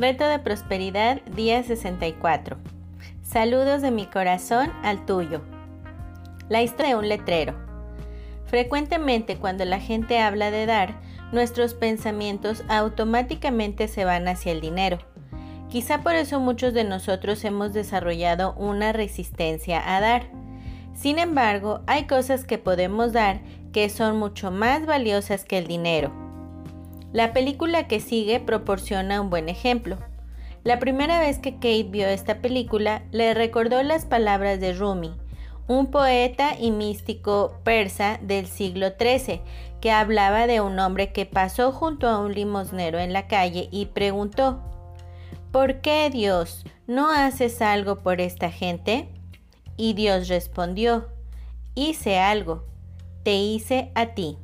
Reto de Prosperidad, día 64. Saludos de mi corazón al tuyo. La historia de un letrero. Frecuentemente cuando la gente habla de dar, nuestros pensamientos automáticamente se van hacia el dinero. Quizá por eso muchos de nosotros hemos desarrollado una resistencia a dar. Sin embargo, hay cosas que podemos dar que son mucho más valiosas que el dinero. La película que sigue proporciona un buen ejemplo. La primera vez que Kate vio esta película le recordó las palabras de Rumi, un poeta y místico persa del siglo XIII, que hablaba de un hombre que pasó junto a un limosnero en la calle y preguntó, ¿Por qué Dios no haces algo por esta gente? Y Dios respondió, hice algo, te hice a ti.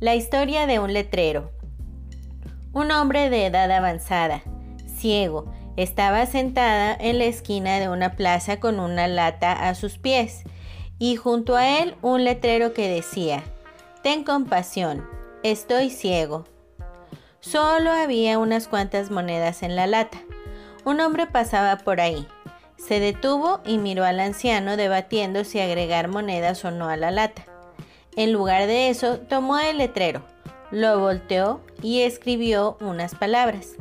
La historia de un letrero. Un hombre de edad avanzada, ciego, estaba sentada en la esquina de una plaza con una lata a sus pies y junto a él un letrero que decía, Ten compasión, estoy ciego. Solo había unas cuantas monedas en la lata. Un hombre pasaba por ahí. Se detuvo y miró al anciano debatiendo si agregar monedas o no a la lata. En lugar de eso, tomó el letrero, lo volteó y escribió unas palabras.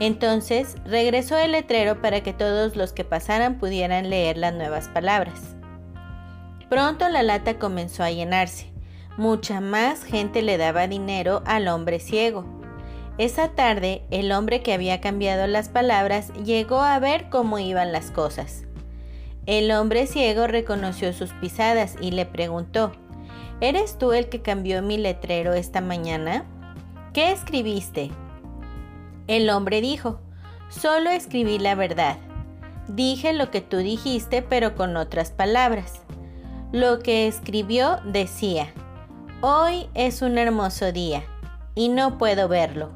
Entonces regresó el letrero para que todos los que pasaran pudieran leer las nuevas palabras. Pronto la lata comenzó a llenarse. Mucha más gente le daba dinero al hombre ciego. Esa tarde, el hombre que había cambiado las palabras llegó a ver cómo iban las cosas. El hombre ciego reconoció sus pisadas y le preguntó, ¿Eres tú el que cambió mi letrero esta mañana? ¿Qué escribiste? El hombre dijo, solo escribí la verdad. Dije lo que tú dijiste, pero con otras palabras. Lo que escribió decía, hoy es un hermoso día y no puedo verlo.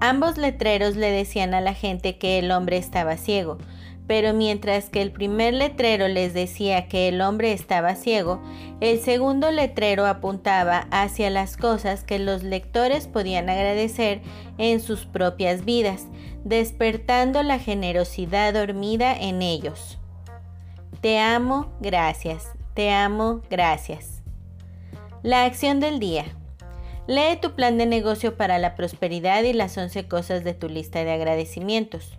Ambos letreros le decían a la gente que el hombre estaba ciego, pero mientras que el primer letrero les decía que el hombre estaba ciego, el segundo letrero apuntaba hacia las cosas que los lectores podían agradecer en sus propias vidas, despertando la generosidad dormida en ellos. Te amo, gracias. Te amo, gracias. La acción del día. Lee tu plan de negocio para la prosperidad y las 11 cosas de tu lista de agradecimientos.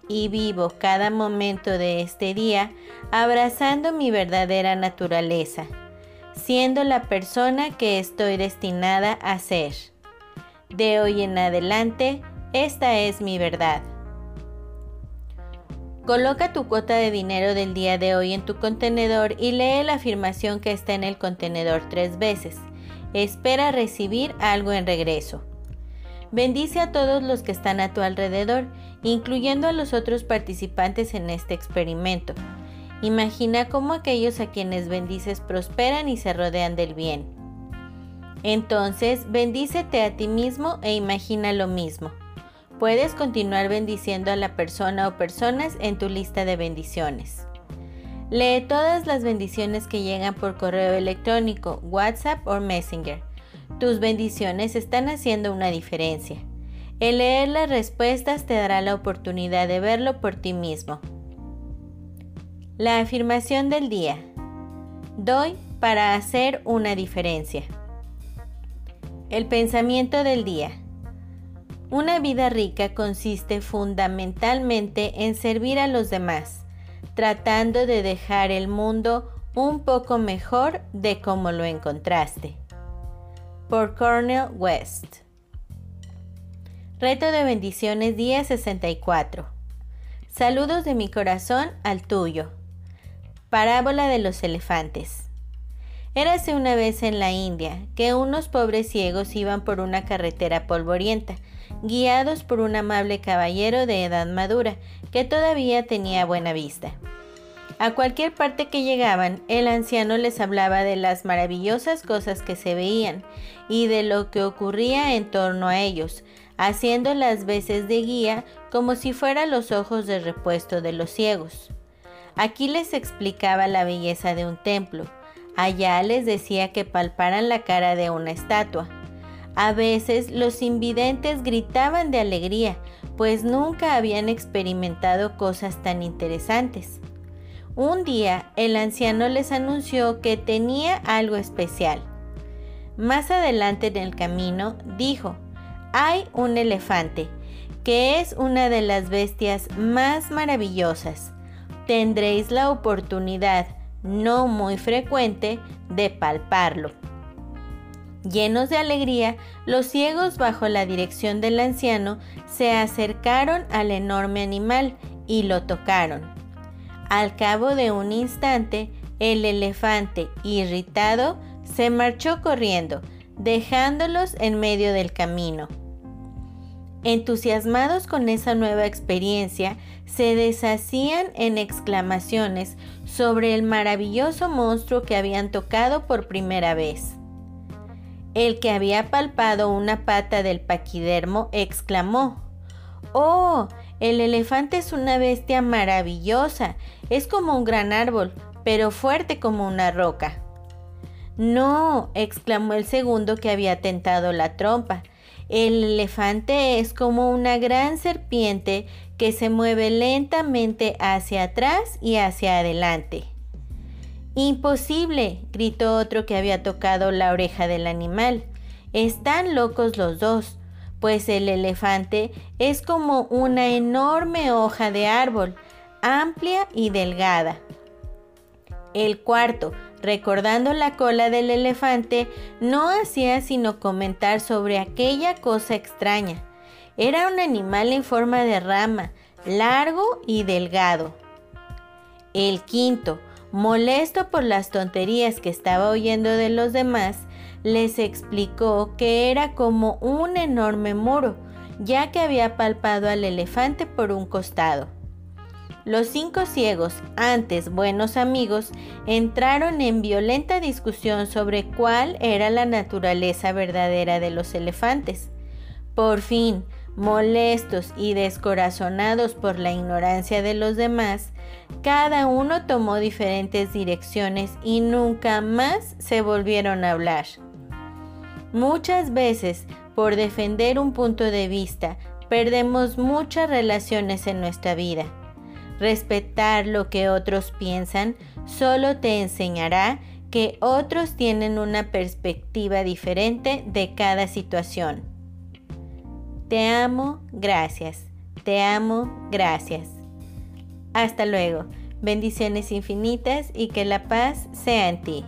y vivo cada momento de este día abrazando mi verdadera naturaleza, siendo la persona que estoy destinada a ser. De hoy en adelante, esta es mi verdad. Coloca tu cuota de dinero del día de hoy en tu contenedor y lee la afirmación que está en el contenedor tres veces. Espera recibir algo en regreso. Bendice a todos los que están a tu alrededor, incluyendo a los otros participantes en este experimento. Imagina cómo aquellos a quienes bendices prosperan y se rodean del bien. Entonces, bendícete a ti mismo e imagina lo mismo. Puedes continuar bendiciendo a la persona o personas en tu lista de bendiciones. Lee todas las bendiciones que llegan por correo electrónico, WhatsApp o Messenger tus bendiciones están haciendo una diferencia. El leer las respuestas te dará la oportunidad de verlo por ti mismo. La afirmación del día. Doy para hacer una diferencia. El pensamiento del día. Una vida rica consiste fundamentalmente en servir a los demás, tratando de dejar el mundo un poco mejor de como lo encontraste por Cornel West. Reto de bendiciones día 64. Saludos de mi corazón al tuyo. Parábola de los elefantes. Érase una vez en la India que unos pobres ciegos iban por una carretera polvorienta, guiados por un amable caballero de edad madura, que todavía tenía buena vista. A cualquier parte que llegaban, el anciano les hablaba de las maravillosas cosas que se veían y de lo que ocurría en torno a ellos, haciendo las veces de guía como si fueran los ojos de repuesto de los ciegos. Aquí les explicaba la belleza de un templo, allá les decía que palparan la cara de una estatua. A veces los invidentes gritaban de alegría, pues nunca habían experimentado cosas tan interesantes. Un día el anciano les anunció que tenía algo especial. Más adelante en el camino dijo, hay un elefante, que es una de las bestias más maravillosas. Tendréis la oportunidad, no muy frecuente, de palparlo. Llenos de alegría, los ciegos bajo la dirección del anciano se acercaron al enorme animal y lo tocaron. Al cabo de un instante, el elefante, irritado, se marchó corriendo, dejándolos en medio del camino. Entusiasmados con esa nueva experiencia, se deshacían en exclamaciones sobre el maravilloso monstruo que habían tocado por primera vez. El que había palpado una pata del paquidermo exclamó, ¡Oh! El elefante es una bestia maravillosa, es como un gran árbol, pero fuerte como una roca. No, exclamó el segundo que había tentado la trompa. El elefante es como una gran serpiente que se mueve lentamente hacia atrás y hacia adelante. Imposible, gritó otro que había tocado la oreja del animal. Están locos los dos pues el elefante es como una enorme hoja de árbol, amplia y delgada. El cuarto, recordando la cola del elefante, no hacía sino comentar sobre aquella cosa extraña. Era un animal en forma de rama, largo y delgado. El quinto, molesto por las tonterías que estaba oyendo de los demás, les explicó que era como un enorme muro, ya que había palpado al elefante por un costado. Los cinco ciegos, antes buenos amigos, entraron en violenta discusión sobre cuál era la naturaleza verdadera de los elefantes. Por fin, molestos y descorazonados por la ignorancia de los demás, cada uno tomó diferentes direcciones y nunca más se volvieron a hablar. Muchas veces, por defender un punto de vista, perdemos muchas relaciones en nuestra vida. Respetar lo que otros piensan solo te enseñará que otros tienen una perspectiva diferente de cada situación. Te amo, gracias. Te amo, gracias. Hasta luego. Bendiciones infinitas y que la paz sea en ti.